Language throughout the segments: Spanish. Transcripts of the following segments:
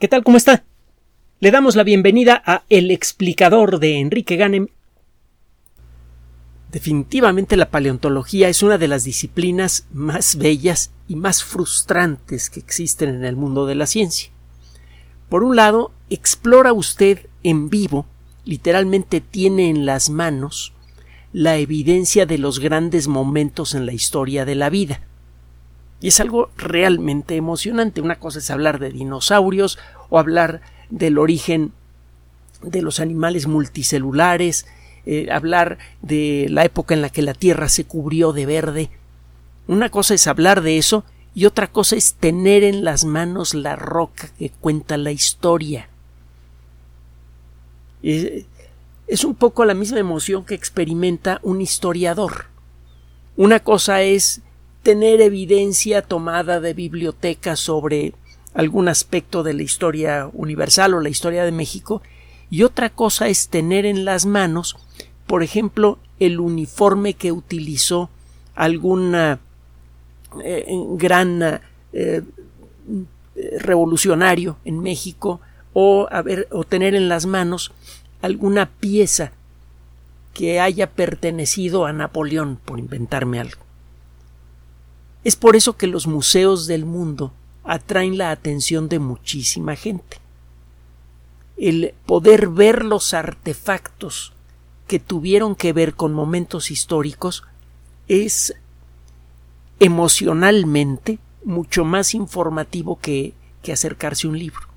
¿Qué tal? ¿Cómo está? Le damos la bienvenida a El explicador de Enrique Ganem. Definitivamente la paleontología es una de las disciplinas más bellas y más frustrantes que existen en el mundo de la ciencia. Por un lado, explora usted en vivo, literalmente tiene en las manos la evidencia de los grandes momentos en la historia de la vida. Y es algo realmente emocionante. Una cosa es hablar de dinosaurios o hablar del origen de los animales multicelulares, eh, hablar de la época en la que la Tierra se cubrió de verde. Una cosa es hablar de eso y otra cosa es tener en las manos la roca que cuenta la historia. es un poco la misma emoción que experimenta un historiador. Una cosa es tener evidencia tomada de bibliotecas sobre algún aspecto de la historia universal o la historia de México y otra cosa es tener en las manos, por ejemplo, el uniforme que utilizó alguna eh, gran eh, revolucionario en México o, o tener en las manos alguna pieza que haya pertenecido a Napoleón, por inventarme algo. Es por eso que los museos del mundo atraen la atención de muchísima gente. El poder ver los artefactos que tuvieron que ver con momentos históricos es emocionalmente mucho más informativo que, acercarse a un libro.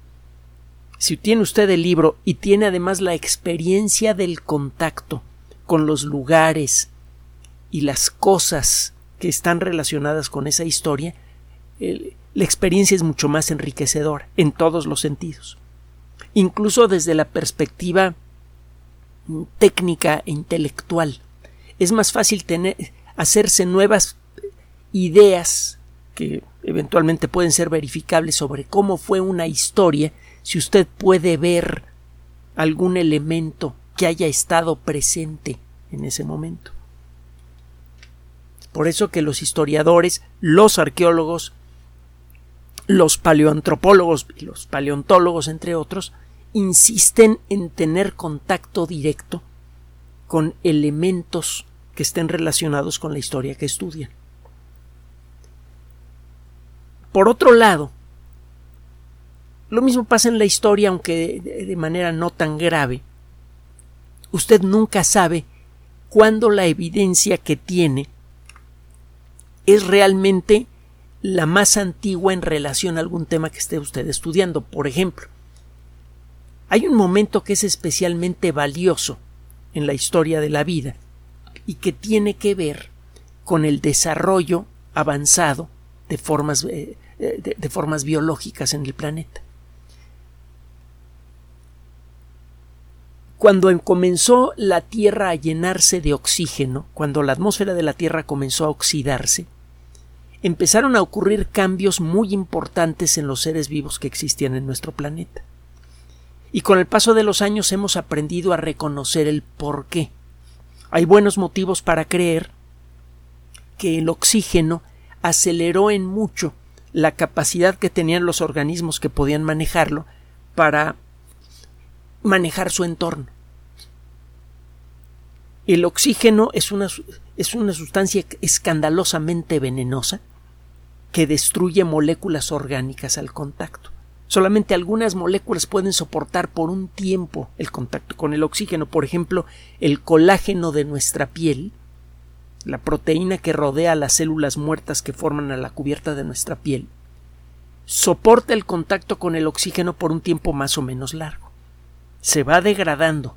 Si tiene usted el libro y tiene además la experiencia del contacto con los lugares y las cosas que están relacionadas con esa historia, la experiencia es mucho más enriquecedora en todos los sentidos. Incluso desde la perspectiva técnica e intelectual. Es más fácil hacerse nuevas ideas que eventualmente pueden ser verificables sobre cómo fue una historia si usted puede ver algún elemento que haya estado presente en ese momento. Por eso que los historiadores, los arqueólogos, los paleoantropólogos y los paleontólogos, entre otros, insisten en tener contacto directo con elementos que estén relacionados con la historia que estudian. Por otro lado, lo mismo pasa en la historia, aunque de manera no tan grave. Usted nunca sabe cuándo la evidencia que tiene es realmente la más antigua en relación a algún tema que esté usted estudiando. Por ejemplo, hay un momento que es especialmente valioso en la historia de la vida y que tiene que ver con el desarrollo avanzado de formas, eh, de formas biológicas en el planeta. Cuando comenzó la Tierra a llenarse de oxígeno, cuando la atmósfera de la Tierra comenzó a oxidarse, empezaron a ocurrir cambios muy importantes en los seres vivos que existían en nuestro planeta. Y con el paso de los años hemos aprendido a reconocer el por qué. Hay buenos motivos para creer que el oxígeno aceleró en mucho la capacidad que tenían los organismos que podían manejarlo para manejar su entorno. El oxígeno es una, es una sustancia escandalosamente venenosa que destruye moléculas orgánicas al contacto. Solamente algunas moléculas pueden soportar por un tiempo el contacto con el oxígeno. Por ejemplo, el colágeno de nuestra piel, la proteína que rodea las células muertas que forman a la cubierta de nuestra piel, soporta el contacto con el oxígeno por un tiempo más o menos largo. Se va degradando,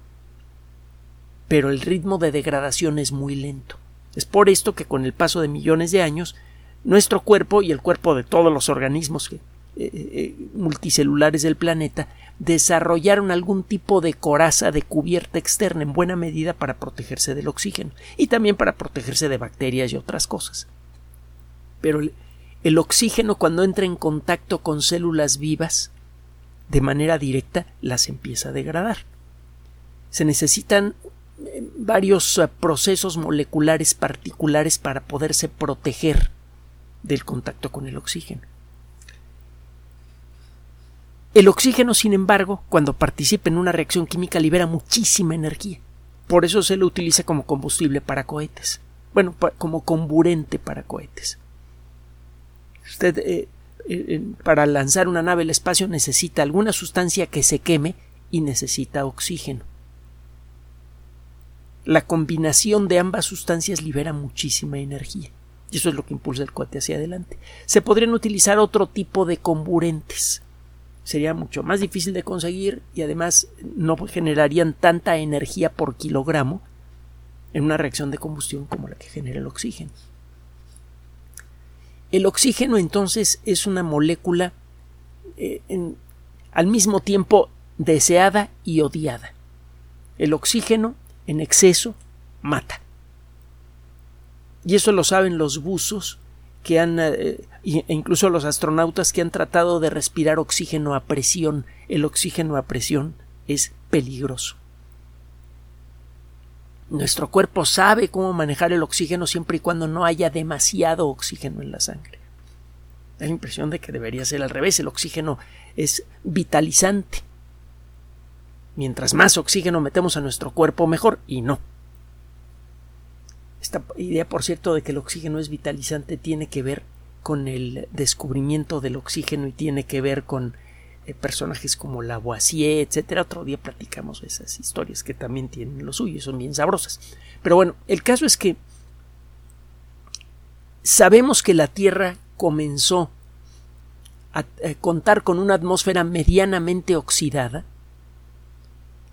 pero el ritmo de degradación es muy lento. Es por esto que con el paso de millones de años nuestro cuerpo y el cuerpo de todos los organismos eh, eh, multicelulares del planeta desarrollaron algún tipo de coraza de cubierta externa en buena medida para protegerse del oxígeno y también para protegerse de bacterias y otras cosas. Pero el oxígeno cuando entra en contacto con células vivas de manera directa las empieza a degradar. Se necesitan varios procesos moleculares particulares para poderse proteger del contacto con el oxígeno. El oxígeno, sin embargo, cuando participa en una reacción química libera muchísima energía. Por eso se lo utiliza como combustible para cohetes. Bueno, como comburente para cohetes. Usted eh, eh, para lanzar una nave al espacio necesita alguna sustancia que se queme y necesita oxígeno. La combinación de ambas sustancias libera muchísima energía. Y eso es lo que impulsa el cohete hacia adelante. Se podrían utilizar otro tipo de comburentes. Sería mucho más difícil de conseguir y además no generarían tanta energía por kilogramo en una reacción de combustión como la que genera el oxígeno. El oxígeno entonces es una molécula eh, al mismo tiempo deseada y odiada. El oxígeno en exceso mata. Y eso lo saben los buzos que han eh, e incluso los astronautas que han tratado de respirar oxígeno a presión. El oxígeno a presión es peligroso. Nuestro cuerpo sabe cómo manejar el oxígeno siempre y cuando no haya demasiado oxígeno en la sangre. Da la impresión de que debería ser al revés. El oxígeno es vitalizante. Mientras más oxígeno metemos a nuestro cuerpo, mejor. Y no. Esta idea, por cierto, de que el oxígeno es vitalizante tiene que ver con el descubrimiento del oxígeno y tiene que ver con eh, personajes como Lavoisier, etcétera. Otro día platicamos esas historias que también tienen lo suyo, son bien sabrosas. Pero bueno, el caso es que sabemos que la Tierra comenzó a, a contar con una atmósfera medianamente oxidada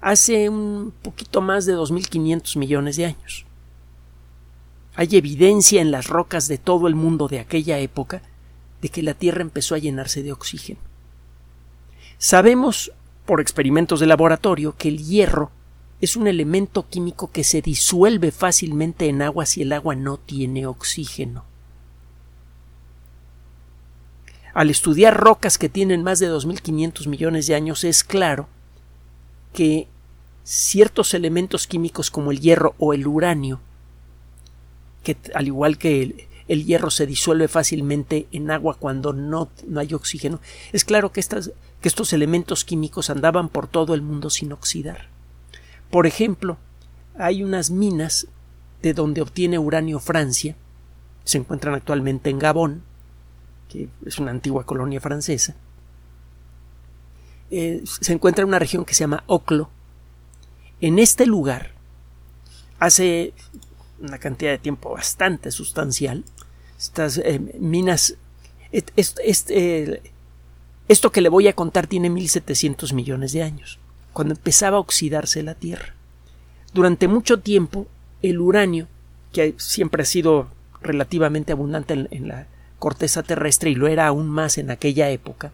hace un poquito más de 2.500 millones de años. Hay evidencia en las rocas de todo el mundo de aquella época de que la Tierra empezó a llenarse de oxígeno. Sabemos, por experimentos de laboratorio, que el hierro es un elemento químico que se disuelve fácilmente en agua si el agua no tiene oxígeno. Al estudiar rocas que tienen más de 2.500 millones de años es claro que ciertos elementos químicos como el hierro o el uranio que al igual que el, hierro se disuelve fácilmente en agua cuando no, no hay oxígeno, es claro que, estas, que estos elementos químicos andaban por todo el mundo sin oxidar. Por ejemplo, hay unas minas de donde obtiene uranio Francia, se encuentran actualmente en Gabón, que es una antigua colonia francesa. Eh, se encuentra en una región que se llama Oclo. En este lugar, hace una cantidad de tiempo bastante sustancial. Estas eh, minas. esto que le voy a contar tiene 1700 millones de años, cuando empezaba a oxidarse la Tierra. Durante mucho tiempo, el uranio, que siempre ha sido relativamente abundante en la corteza terrestre y lo era aún más en aquella época,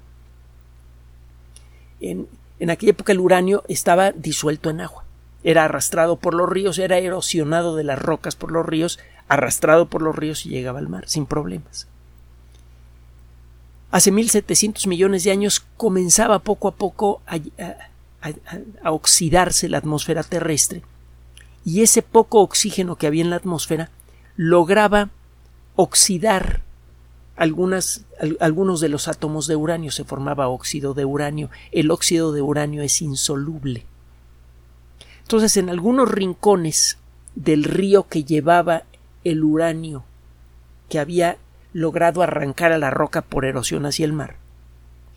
en, aquella época el uranio estaba disuelto en agua era arrastrado por los ríos, era erosionado de las rocas por los ríos, arrastrado por los ríos y llegaba al mar sin problemas. Hace 1700 millones de años comenzaba poco a poco a, a, oxidarse la atmósfera terrestre y ese poco oxígeno que había en la atmósfera lograba oxidar algunas, algunos de los átomos de uranio, se formaba óxido de uranio. El óxido de uranio es insoluble. Entonces, en algunos rincones del río que llevaba el uranio que había logrado arrancar a la roca por erosión hacia el mar,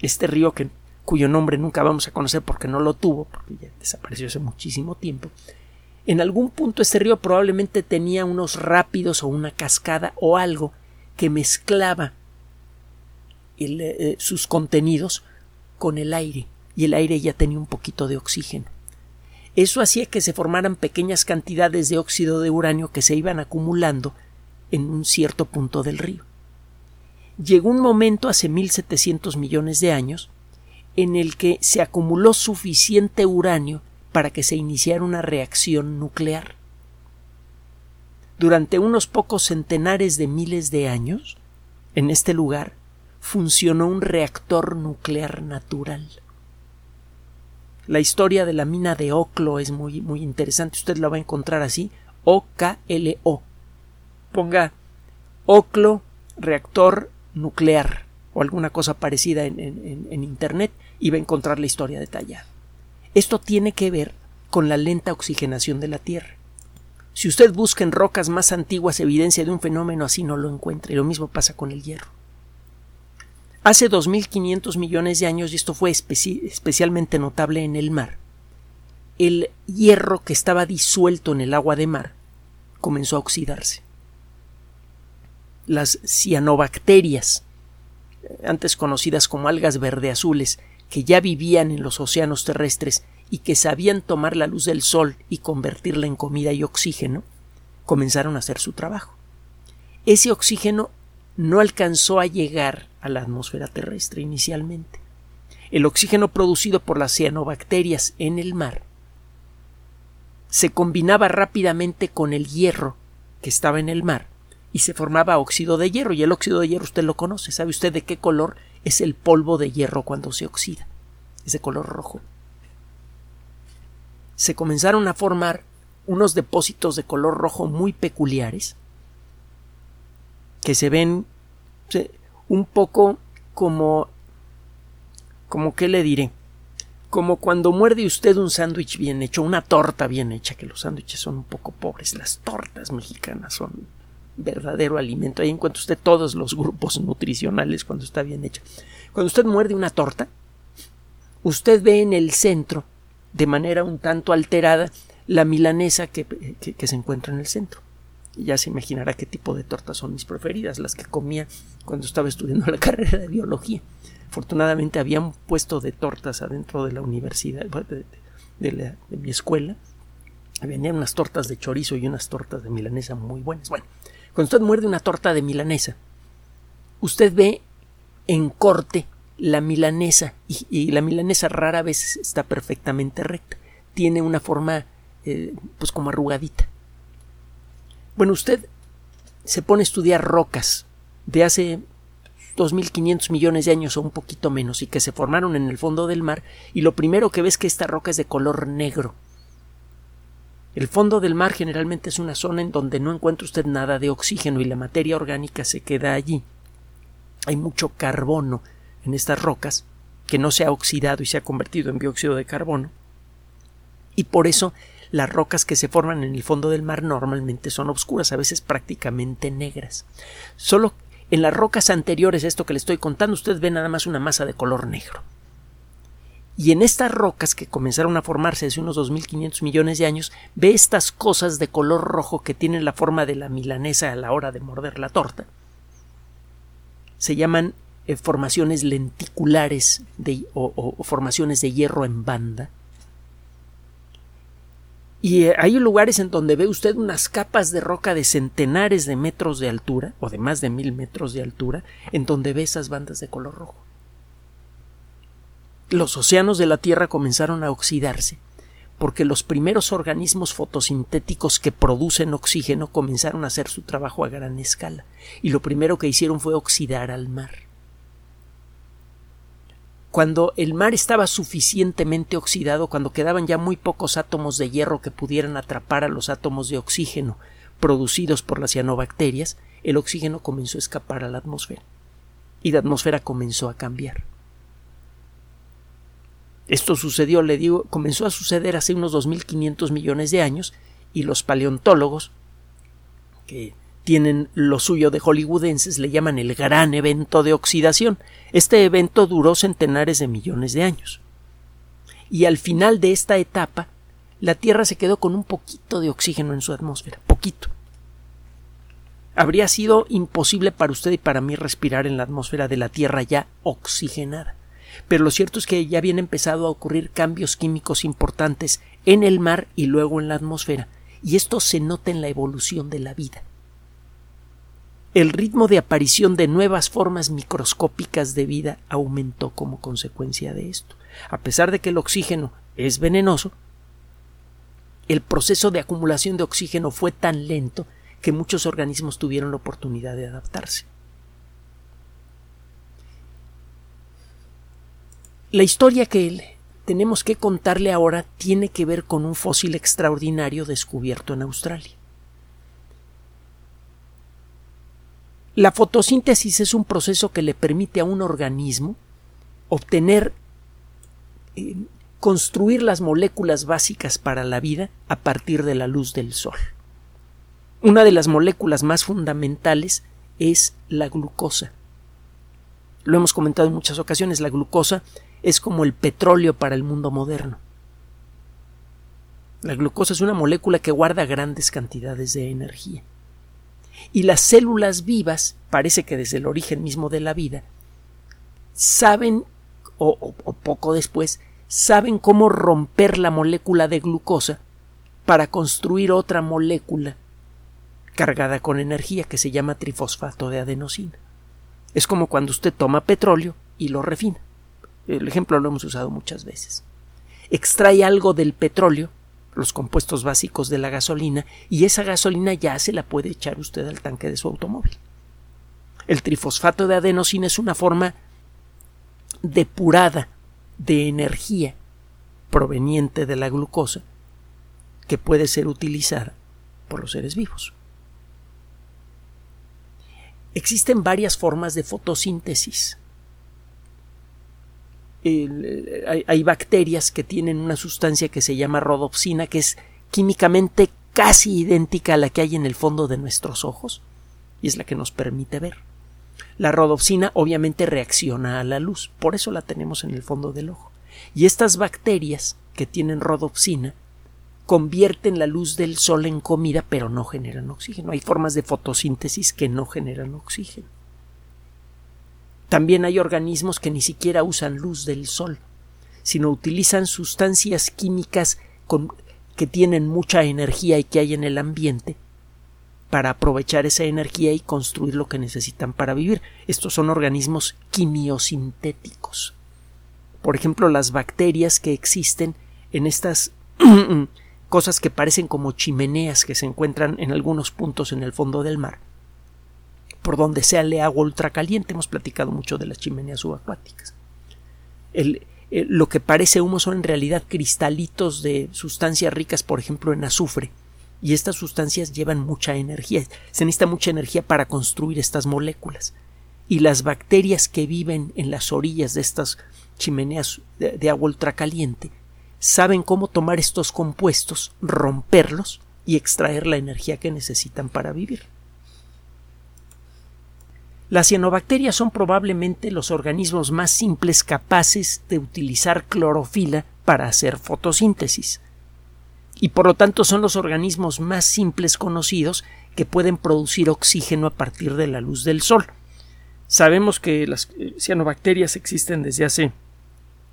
este río que, cuyo nombre nunca vamos a conocer porque no lo tuvo, porque ya desapareció hace muchísimo tiempo, en algún punto este río probablemente tenía unos rápidos o una cascada o algo que mezclaba eh, sus contenidos con el aire y el aire ya tenía un poquito de oxígeno. Eso hacía que se formaran pequeñas cantidades de óxido de uranio que se iban acumulando en un cierto punto del río. Llegó un momento hace 1700 millones de años en el que se acumuló suficiente uranio para que se iniciara una reacción nuclear. Durante unos pocos centenares de miles de años, en este lugar funcionó un reactor nuclear natural. La historia de la mina de Oclo es muy, muy interesante. Usted la va a encontrar así. O-K-L-O. Ponga Oclo reactor nuclear o alguna cosa parecida en, en, Internet y va a encontrar la historia detallada. Esto tiene que ver con la lenta oxigenación de la Tierra. Si usted busca en rocas más antiguas evidencia de un fenómeno así, no lo encuentra. Y lo mismo pasa con el hierro. Hace 2.500 millones de años, y esto fue especialmente notable en el mar, el hierro que estaba disuelto en el agua de mar comenzó a oxidarse. Las cianobacterias, antes conocidas como algas verde azules, que ya vivían en los océanos terrestres y que sabían tomar la luz del sol y convertirla en comida y oxígeno, comenzaron a hacer su trabajo. Ese oxígeno no alcanzó a llegar a la atmósfera terrestre inicialmente. El oxígeno producido por las cianobacterias en el mar se combinaba rápidamente con el hierro que estaba en el mar y se formaba óxido de hierro y el óxido de hierro usted lo conoce, sabe usted de qué color es el polvo de hierro cuando se oxida, es de color rojo se comenzaron a formar unos depósitos de color rojo muy peculiares que se ven un poco como como qué le diré como cuando muerde usted un sándwich bien hecho, una torta bien hecha, que los sándwiches son un poco pobres, las tortas mexicanas son verdadero alimento. Ahí encuentra usted todos los grupos nutricionales cuando está bien hecha. Cuando usted muerde una torta, usted ve en el centro de manera un tanto alterada la milanesa que, se encuentra en el centro. Y ya se imaginará qué tipo de tortas son mis preferidas, las que comía cuando estaba estudiando la carrera de biología. Afortunadamente había un puesto de tortas adentro de la universidad, de, mi escuela. Venían unas tortas de chorizo y unas tortas de milanesa muy buenas. Bueno, cuando usted muerde una torta de milanesa, usted ve en corte la milanesa, y, la milanesa rara vez está perfectamente recta, tiene una forma eh, pues como arrugadita. Bueno, usted se pone a estudiar rocas de hace 2.500 millones de años o un poquito menos y que se formaron en el fondo del mar y lo primero que ve es que esta roca es de color negro. El fondo del mar generalmente es una zona en donde no encuentra usted nada de oxígeno y la materia orgánica se queda allí. Hay mucho carbono, en estas rocas, que no se ha oxidado y se ha convertido en dióxido de carbono, y por eso las rocas que se forman en el fondo del mar normalmente son oscuras, a veces prácticamente negras. Solo en las rocas anteriores a esto que le estoy contando, usted ve nada más una masa de color negro. Y en estas rocas que comenzaron a formarse hace unos 2.500 millones de años, ve estas cosas de color rojo que tienen la forma de la milanesa a la hora de morder la torta. Se llaman eh, formaciones lenticulares o, formaciones de hierro en banda. Y eh, hay lugares en donde ve usted unas capas de roca de centenares de metros de altura, o de más de mil metros de altura, en donde ve esas bandas de color rojo. Los océanos de la Tierra comenzaron a oxidarse porque los primeros organismos fotosintéticos que producen oxígeno comenzaron a hacer su trabajo a gran escala, y lo primero que hicieron fue oxidar al mar cuando el mar estaba suficientemente oxidado, cuando quedaban ya muy pocos átomos de hierro que pudieran atrapar a los átomos de oxígeno producidos por las cianobacterias, el oxígeno comenzó a escapar a la atmósfera y la atmósfera comenzó a cambiar. Esto sucedió, le digo, comenzó a suceder hace unos 2.500 millones de años y los paleontólogos, que tienen lo suyo de hollywoodenses, le llaman el gran evento de oxidación. Este evento duró centenares de millones de años. Y al final de esta etapa, la Tierra se quedó con un poquito de oxígeno en su atmósfera, poquito. Habría sido imposible para usted y para mí respirar en la atmósfera de la Tierra ya oxigenada. Pero lo cierto es que ya habían empezado a ocurrir cambios químicos importantes en el mar y luego en la atmósfera, y esto se nota en la evolución de la vida el ritmo de aparición de nuevas formas microscópicas de vida aumentó como consecuencia de esto. A pesar de que el oxígeno es venenoso, el proceso de acumulación de oxígeno fue tan lento que muchos organismos tuvieron la oportunidad de adaptarse. La historia que tenemos que contarle ahora tiene que ver con un fósil extraordinario descubierto en Australia. La fotosíntesis es un proceso que le permite a un organismo obtener eh, construir las moléculas básicas para la vida a partir de la luz del sol. Una de las moléculas más fundamentales es la glucosa. Lo hemos comentado en muchas ocasiones, la glucosa es como el petróleo para el mundo moderno. La glucosa es una molécula que guarda grandes cantidades de energía. Y las células vivas, parece que desde el origen mismo de la vida, saben, o, poco después, saben cómo romper la molécula de glucosa para construir otra molécula cargada con energía que se llama trifosfato de adenosina. Es como cuando usted toma petróleo y lo refina. El ejemplo lo hemos usado muchas veces. Extrae algo del petróleo, los compuestos básicos de la gasolina, y esa gasolina ya se la puede echar usted al tanque de su automóvil. El trifosfato de adenosina es una forma depurada de energía proveniente de la glucosa que puede ser utilizada por los seres vivos. Existen varias formas de fotosíntesis. Hay, bacterias que tienen una sustancia que se llama rodopsina, que es químicamente casi idéntica a la que hay en el fondo de nuestros ojos, y es la que nos permite ver. La rodopsina obviamente reacciona a la luz, por eso la tenemos en el fondo del ojo. Y estas bacterias que tienen rodopsina convierten la luz del sol en comida, pero no generan oxígeno. Hay formas de fotosíntesis que no generan oxígeno. También hay organismos que ni siquiera usan luz del sol, sino utilizan sustancias químicas que tienen mucha energía y que hay en el ambiente para aprovechar esa energía y construir lo que necesitan para vivir. Estos son organismos quimiosintéticos. Por ejemplo, las bacterias que existen en estas cosas que parecen como chimeneas que se encuentran en algunos puntos en el fondo del mar, por donde sale agua ultracaliente. Hemos platicado mucho de las chimeneas subacuáticas. lo que parece humo son en realidad cristalitos de sustancias ricas, por ejemplo, en azufre. Y estas sustancias llevan mucha energía. Se necesita mucha energía para construir estas moléculas. Y las bacterias que viven en las orillas de estas chimeneas de, de agua ultracaliente saben cómo tomar estos compuestos, romperlos y extraer la energía que necesitan para vivir. Las cianobacterias son probablemente los organismos más simples capaces de utilizar clorofila para hacer fotosíntesis, y por lo tanto son los organismos más simples conocidos que pueden producir oxígeno a partir de la luz del sol. Sabemos que las eh, cianobacterias existen desde hace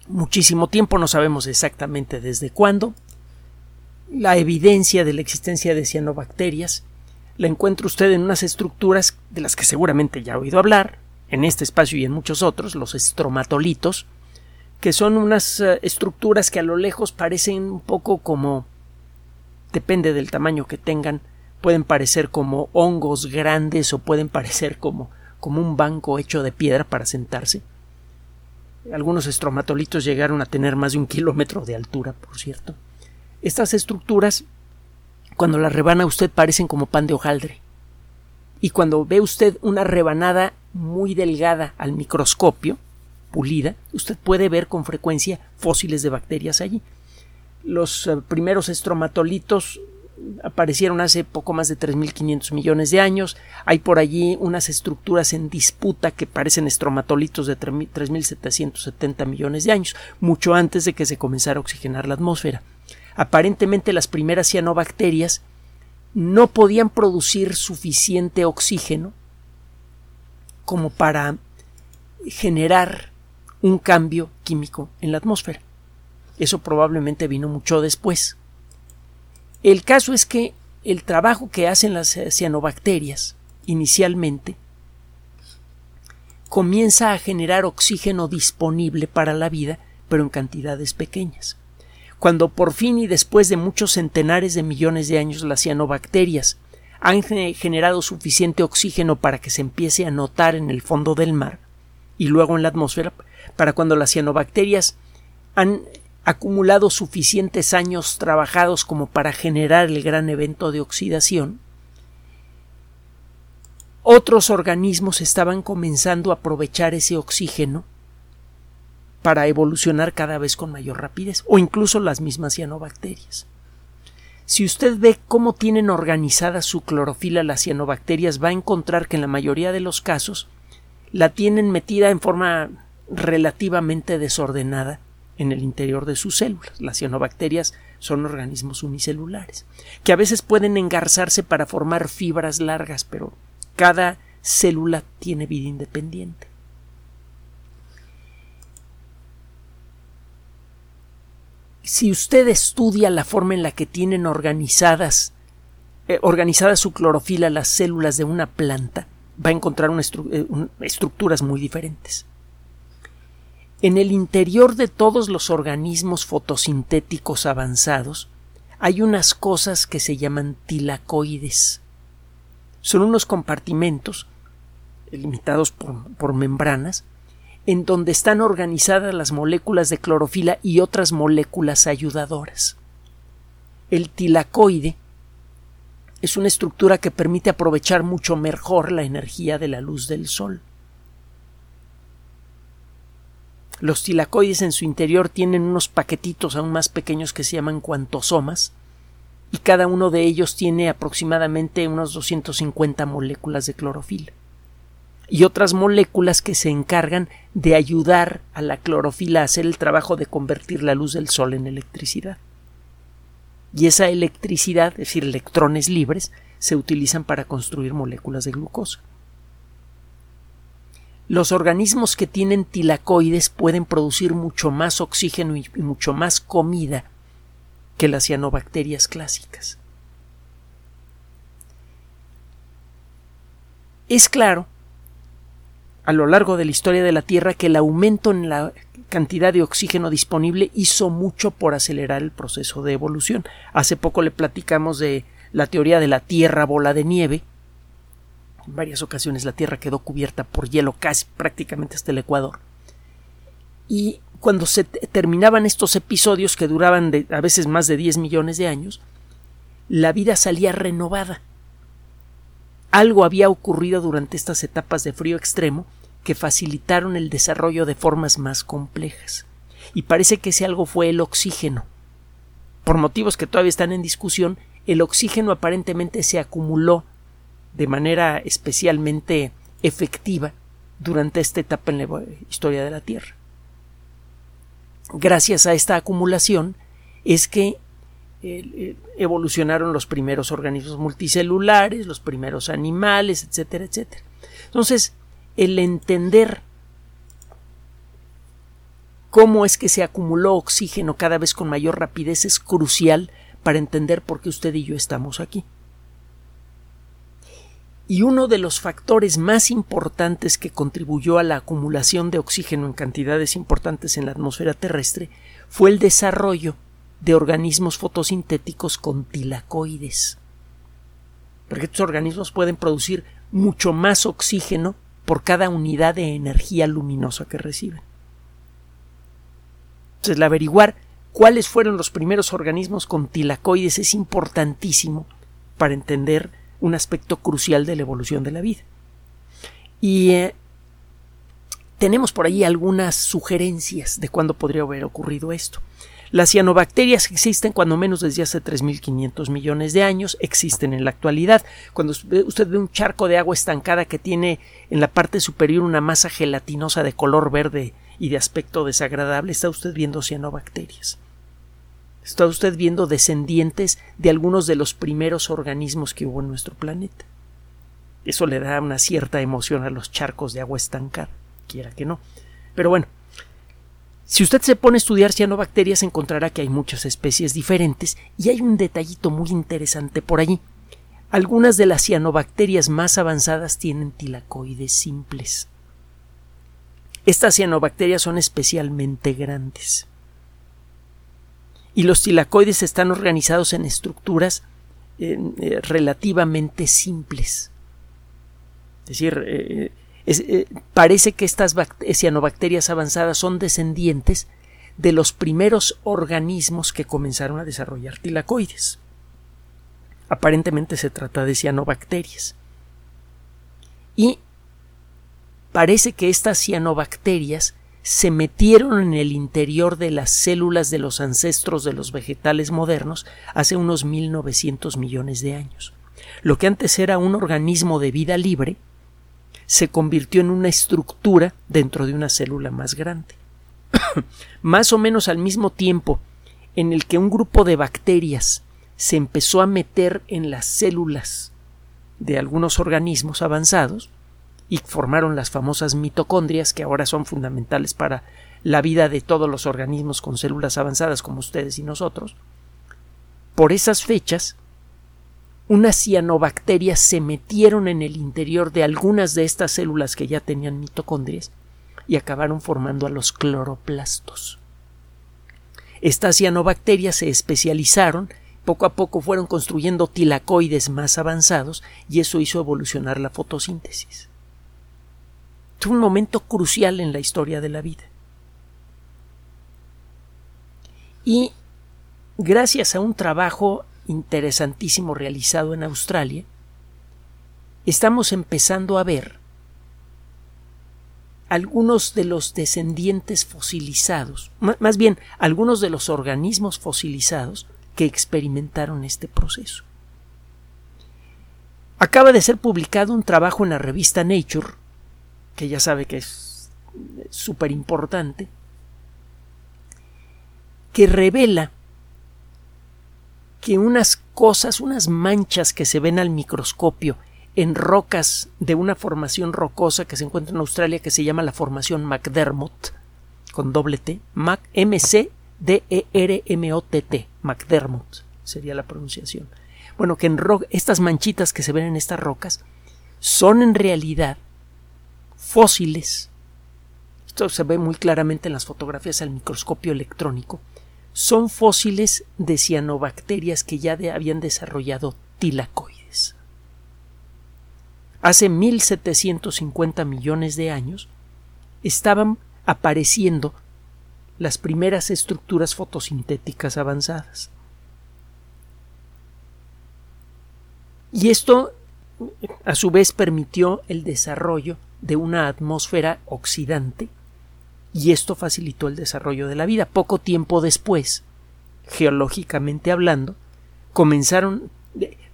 muchísimo tiempo, no sabemos exactamente desde cuándo. La evidencia de la existencia de cianobacterias la encuentra usted en unas estructuras de las que seguramente ya ha oído hablar, en este espacio y en muchos otros, los estromatolitos, que son unas eh, estructuras que a lo lejos parecen un poco como depende del tamaño que tengan, pueden parecer como hongos grandes o pueden parecer como, como un banco hecho de piedra para sentarse. Algunos estromatolitos llegaron a tener más de un kilómetro de altura, por cierto. Estas estructuras, cuando las rebana usted, parecen como pan de hojaldre. Y cuando ve usted una rebanada muy delgada al microscopio, pulida, usted puede ver con frecuencia fósiles de bacterias allí. Los eh, primeros estromatolitos aparecieron hace poco más de 3.500 millones de años. Hay por allí unas estructuras en disputa que parecen estromatolitos de 3.770 millones de años, mucho antes de que se comenzara a oxigenar la atmósfera. Aparentemente las primeras cianobacterias no podían producir suficiente oxígeno como para generar un cambio químico en la atmósfera. Eso probablemente vino mucho después. El caso es que el trabajo que hacen las cianobacterias inicialmente comienza a generar oxígeno disponible para la vida, pero en cantidades pequeñas. Cuando por fin y después de muchos centenares de millones de años las cianobacterias han generado suficiente oxígeno para que se empiece a notar en el fondo del mar y luego en la atmósfera, para cuando las cianobacterias han acumulado suficientes años trabajados como para generar el gran evento de oxidación, otros organismos estaban comenzando a aprovechar ese oxígeno para evolucionar cada vez con mayor rapidez, o incluso las mismas cianobacterias. Si usted ve cómo tienen organizada su clorofila las cianobacterias, va a encontrar que en la mayoría de los casos la tienen metida en forma relativamente desordenada en el interior de sus células. Las cianobacterias son organismos unicelulares, que a veces pueden engarzarse para formar fibras largas, pero cada célula tiene vida independiente. Si usted estudia la forma en la que tienen organizadas eh, su clorofila las células de una planta, va a encontrar eh, estructuras muy diferentes. En el interior de todos los organismos fotosintéticos avanzados hay unas cosas que se llaman tilacoides. Son unos compartimentos limitados por membranas en donde están organizadas las moléculas de clorofila y otras moléculas ayudadoras. El tilacoide es una estructura que permite aprovechar mucho mejor la energía de la luz del sol. Los tilacoides en su interior tienen unos paquetitos aún más pequeños que se llaman cuantosomas, y cada uno de ellos tiene aproximadamente unos 250 moléculas de clorofila y otras moléculas que se encargan de ayudar a la clorofila a hacer el trabajo de convertir la luz del sol en electricidad. Y esa electricidad, es decir, electrones libres, se utilizan para construir moléculas de glucosa. Los organismos que tienen tilacoides pueden producir mucho más oxígeno y mucho más comida que las cianobacterias clásicas. Es claro a lo largo de la historia de la Tierra que el aumento en la cantidad de oxígeno disponible hizo mucho por acelerar el proceso de evolución. Hace poco le platicamos de la teoría de la Tierra bola de nieve. En varias ocasiones la Tierra quedó cubierta por hielo casi prácticamente hasta el Ecuador. Y cuando se terminaban estos episodios que duraban a veces más de 10 millones de años, la vida salía renovada algo había ocurrido durante estas etapas de frío extremo que facilitaron el desarrollo de formas más complejas. Y parece que ese algo fue el oxígeno. Por motivos que todavía están en discusión, el oxígeno aparentemente se acumuló de manera especialmente efectiva durante esta etapa en la historia de la Tierra. Gracias a esta acumulación es que evolucionaron los primeros organismos multicelulares, los primeros animales, etcétera, etcétera. Entonces, el entender cómo es que se acumuló oxígeno cada vez con mayor rapidez es crucial para entender por qué usted y yo estamos aquí. Y uno de los factores más importantes que contribuyó a la acumulación de oxígeno en cantidades importantes en la atmósfera terrestre fue el desarrollo de organismos fotosintéticos con tilacoides. Porque estos organismos pueden producir mucho más oxígeno por cada unidad de energía luminosa que reciben. Entonces, averiguar cuáles fueron los primeros organismos con tilacoides es importantísimo para entender un aspecto crucial de la evolución de la vida. Y eh, tenemos por ahí algunas sugerencias de cuándo podría haber ocurrido esto. Las cianobacterias existen cuando menos desde hace 3.500 millones de años, existen en la actualidad. Cuando usted ve un charco de agua estancada que tiene en la parte superior una masa gelatinosa de color verde y de aspecto desagradable, está usted viendo cianobacterias. Está usted viendo descendientes de algunos de los primeros organismos que hubo en nuestro planeta. Eso le da una cierta emoción a los charcos de agua estancada, quiera que no. Pero bueno, si usted se pone a estudiar cianobacterias encontrará que hay muchas especies diferentes y hay un detallito muy interesante por allí. Algunas de las cianobacterias más avanzadas tienen tilacoides simples. Estas cianobacterias son especialmente grandes. Y los tilacoides están organizados en estructuras eh, relativamente simples. Es decir, eh, eh, parece que estas cianobacterias avanzadas son descendientes de los primeros organismos que comenzaron a desarrollar tilacoides. Aparentemente se trata de cianobacterias. Y parece que estas cianobacterias se metieron en el interior de las células de los ancestros de los vegetales modernos hace unos 1900 millones de años. Lo que antes era un organismo de vida libre se convirtió en una estructura dentro de una célula más grande. más o menos al mismo tiempo en el que un grupo de bacterias se empezó a meter en las células de algunos organismos avanzados y formaron las famosas mitocondrias que ahora son fundamentales para la vida de todos los organismos con células avanzadas como ustedes y nosotros. Por esas fechas, unas cianobacterias se metieron en el interior de algunas de estas células que ya tenían mitocondrias y acabaron formando a los cloroplastos. Estas cianobacterias se especializaron, poco a poco fueron construyendo tilacoides más avanzados y eso hizo evolucionar la fotosíntesis. Fue un momento crucial en la historia de la vida. Y gracias a un trabajo interesantísimo realizado en Australia, estamos empezando a ver algunos de los descendientes fosilizados, más bien algunos de los organismos fosilizados que experimentaron este proceso. Acaba de ser publicado un trabajo en la revista Nature, que ya sabe que es súper importante, que revela que unas cosas, unas manchas que se ven al microscopio en rocas de una formación rocosa que se encuentra en Australia que se llama la formación McDermott, con doble T, M-C-D-E-R-M-O-T-T, McDermott sería la pronunciación. Bueno, que en estas manchitas que se ven en estas rocas son en realidad fósiles. Esto se ve muy claramente en las fotografías al microscopio electrónico. Son fósiles de cianobacterias que ya habían desarrollado tilacoides hace 1750 millones de años, estaban apareciendo las primeras estructuras fotosintéticas avanzadas. Y esto, a su vez, permitió el desarrollo de una atmósfera oxidante, y esto facilitó el desarrollo de la vida. Poco tiempo después, geológicamente hablando, comenzaron,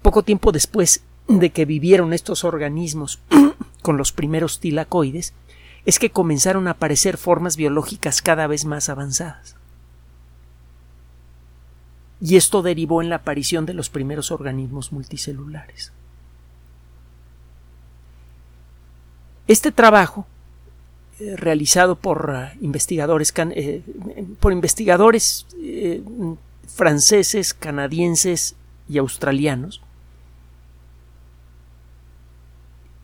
poco tiempo después, de que vivieron estos organismos con los primeros tilacoides es que comenzaron a aparecer formas biológicas cada vez más avanzadas. Y esto derivó en la aparición de los primeros organismos multicelulares. Este trabajo, realizado por uh, investigadores, eh, por investigadores eh, franceses, canadienses y australianos,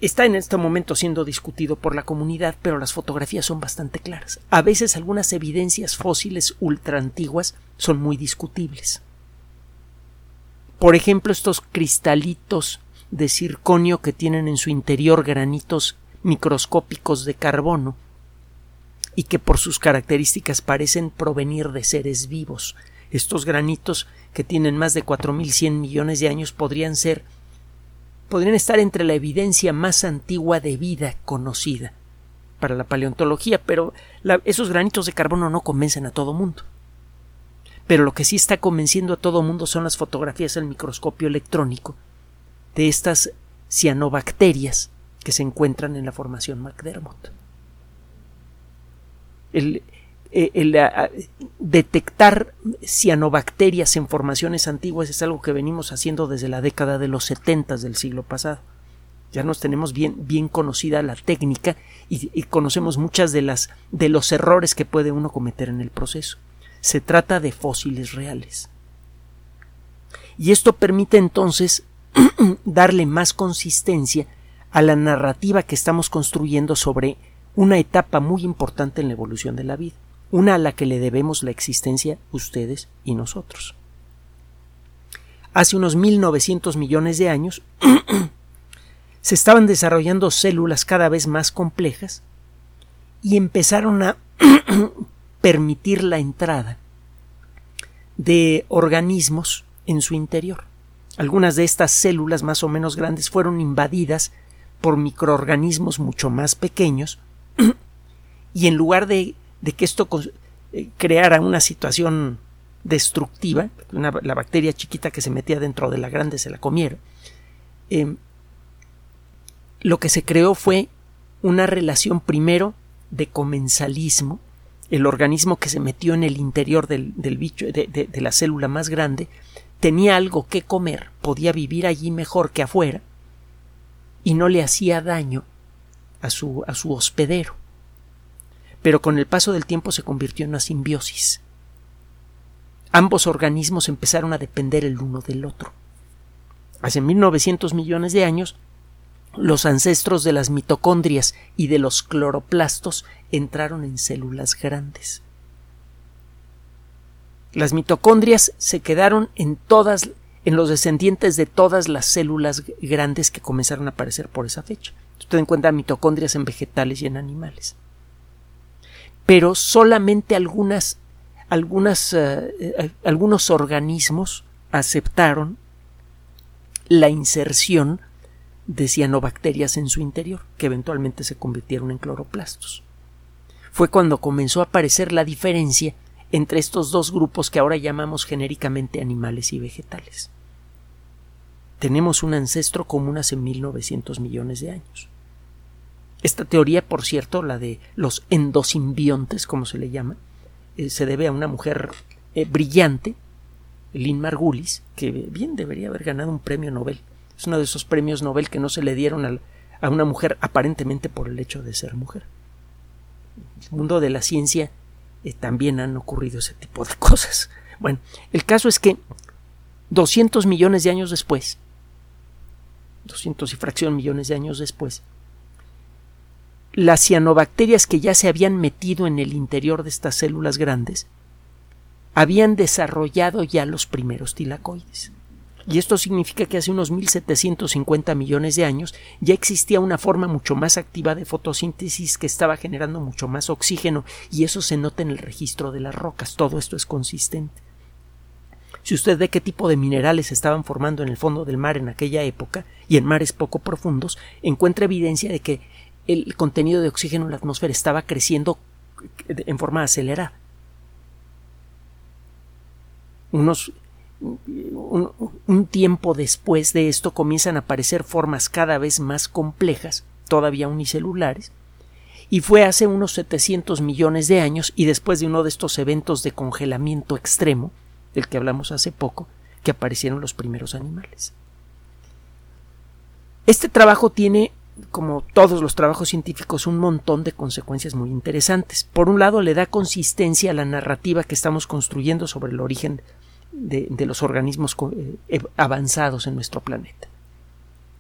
Está en este momento siendo discutido por la comunidad, pero las fotografías son bastante claras. A veces algunas evidencias fósiles ultra antiguas son muy discutibles. Por ejemplo, estos cristalitos de circonio que tienen en su interior granitos microscópicos de carbono y que por sus características parecen provenir de seres vivos. Estos granitos que tienen más de 4.100 millones de años podrían ser podrían estar entre la evidencia más antigua de vida conocida para la paleontología, pero esos granitos de carbono no convencen a todo mundo. Pero lo que sí está convenciendo a todo mundo son las fotografías al microscopio electrónico de estas cianobacterias que se encuentran en la formación McDermott. El, eh, detectar cianobacterias en formaciones antiguas es algo que venimos haciendo desde la década de los 70 del siglo pasado. Ya nos tenemos bien, bien conocida la técnica y, y conocemos muchas de las de los errores que puede uno cometer en el proceso. Se trata de fósiles reales. Y esto permite entonces darle más consistencia a la narrativa que estamos construyendo sobre una etapa muy importante en la evolución de la vida una a la que le debemos la existencia ustedes y nosotros. Hace unos 1900 millones de años se estaban desarrollando células cada vez más complejas y empezaron a permitir la entrada de organismos en su interior. Algunas de estas células más o menos grandes fueron invadidas por microorganismos mucho más pequeños y en lugar de que esto eh, creara una situación destructiva, la bacteria chiquita que se metía dentro de la grande se la comiera, em, lo que se creó fue una relación primero de comensalismo, el organismo que se metió en el interior del, bicho, de, la célula más grande, tenía algo que comer, podía vivir allí mejor que afuera, y no le hacía daño a su, a su hospedero. Pero con el paso del tiempo se convirtió en una simbiosis. Ambos organismos empezaron a depender el uno del otro. Hace 1900 millones de años, los ancestros de las mitocondrias y de los cloroplastos entraron en células grandes. Las mitocondrias se quedaron en todas en los descendientes de todas las células grandes que comenzaron a aparecer por esa fecha. Usted encuentra mitocondrias en vegetales y en animales. Pero solamente algunas, algunas, eh, eh, algunos organismos aceptaron la inserción de cianobacterias en su interior, que eventualmente se convirtieron en cloroplastos. Fue cuando comenzó a aparecer la diferencia entre estos dos grupos que ahora llamamos genéricamente animales y vegetales. Tenemos un ancestro común hace 1900 millones de años. Esta teoría, por cierto, la de los endosimbiontes, como se le llama, eh, se debe a una mujer eh, brillante, Lynn Margulis, que bien debería haber ganado un premio Nobel es uno de esos premios Nobel que no se le dieron a una mujer aparentemente por el hecho de ser mujer. En el mundo de la ciencia eh, también han ocurrido ese tipo de cosas. Bueno, el caso es que 200 millones de años después, 200 y fracción millones de años después, las cianobacterias que ya se habían metido en el interior de estas células grandes habían desarrollado ya los primeros tilacoides. Y esto significa que hace unos 1750 millones de años ya existía una forma mucho más activa de fotosíntesis que estaba generando mucho más oxígeno y eso se nota en el registro de las rocas. Todo esto es consistente. Si usted ve qué tipo de minerales estaban formando en el fondo del mar en aquella época y en mares poco profundos, encuentra evidencia de que el contenido de oxígeno en la atmósfera estaba creciendo en forma acelerada. Unos un, tiempo después de esto comienzan a aparecer formas cada vez más complejas, todavía unicelulares, y fue hace unos 700 millones de años y después de uno de estos eventos de congelamiento extremo, del que hablamos hace poco, que aparecieron los primeros animales. Este trabajo tiene, como todos los trabajos científicos, un montón de consecuencias muy interesantes. Por un lado, le da consistencia a la narrativa que estamos construyendo sobre el origen de, los organismos eh, avanzados en nuestro planeta.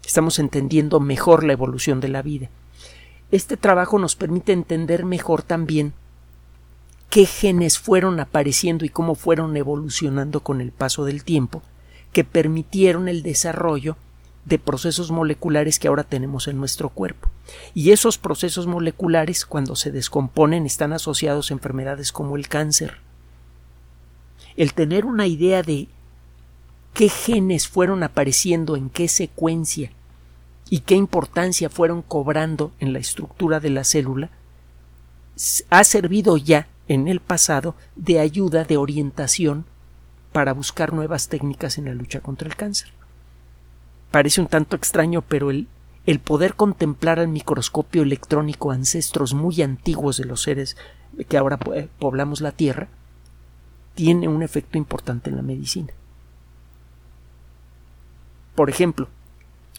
Estamos entendiendo mejor la evolución de la vida. Este trabajo nos permite entender mejor también qué genes fueron apareciendo y cómo fueron evolucionando con el paso del tiempo que permitieron el desarrollo de procesos moleculares que ahora tenemos en nuestro cuerpo. Y esos procesos moleculares, cuando se descomponen, están asociados a enfermedades como el cáncer, el tener una idea de qué genes fueron apareciendo en qué secuencia y qué importancia fueron cobrando en la estructura de la célula, ha servido ya en el pasado de ayuda, de orientación para buscar nuevas técnicas en la lucha contra el cáncer. Parece un tanto extraño, pero el, el poder contemplar al microscopio electrónico ancestros muy antiguos de los seres que ahora poblamos la Tierra, tiene un efecto importante en la medicina. Por ejemplo,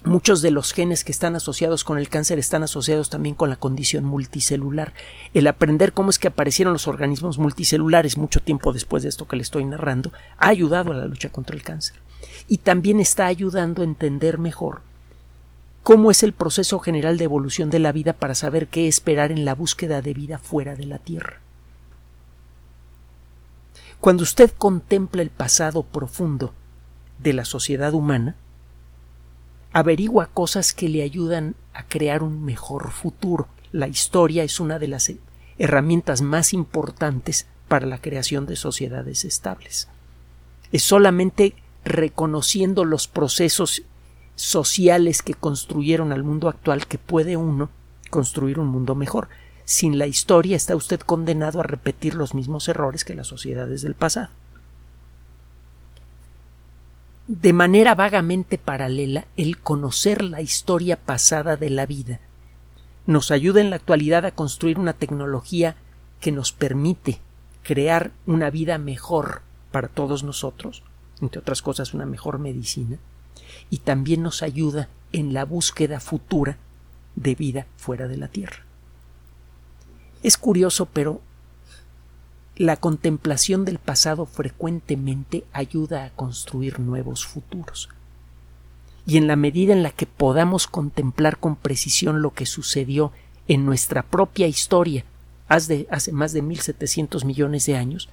muchos de los genes que están asociados con el cáncer están asociados también con la condición multicelular. El aprender cómo es que aparecieron los organismos multicelulares mucho tiempo después de esto que le estoy narrando ha ayudado a la lucha contra el cáncer. Y también está ayudando a entender mejor cómo es el proceso general de evolución de la vida para saber qué esperar en la búsqueda de vida fuera de la Tierra. Cuando usted contempla el pasado profundo de la sociedad humana, averigua cosas que le ayudan a crear un mejor futuro. La historia es una de las herramientas más importantes para la creación de sociedades estables. Es solamente reconociendo los procesos sociales que construyeron al mundo actual que puede uno construir un mundo mejor. sin la historia está usted condenado a repetir los mismos errores que las sociedades del pasado. De manera vagamente paralela, el conocer la historia pasada de la vida nos ayuda en la actualidad a construir una tecnología que nos permite crear una vida mejor para todos nosotros, entre otras cosas una mejor medicina, y también nos ayuda en la búsqueda futura de vida fuera de la Tierra. Es curioso, pero la contemplación del pasado frecuentemente ayuda a construir nuevos futuros. Y en la medida en la que podamos contemplar con precisión lo que sucedió en nuestra propia historia hace, más de 1.700 millones de años,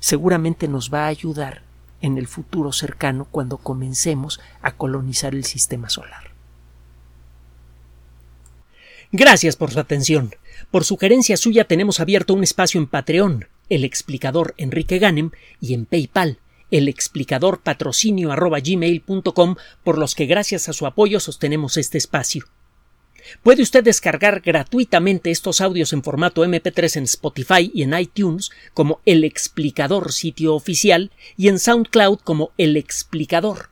seguramente nos va a ayudar en el futuro cercano cuando comencemos a colonizar el sistema solar. Gracias por su atención. Por sugerencia suya tenemos abierto un espacio en Patreon, el explicador Enrique Ganem, y en PayPal, el explicador patrocinio por los que gracias a su apoyo sostenemos este espacio. Puede usted descargar gratuitamente estos audios en formato MP3 en Spotify y en iTunes como El Explicador sitio oficial y en SoundCloud como El Explicador.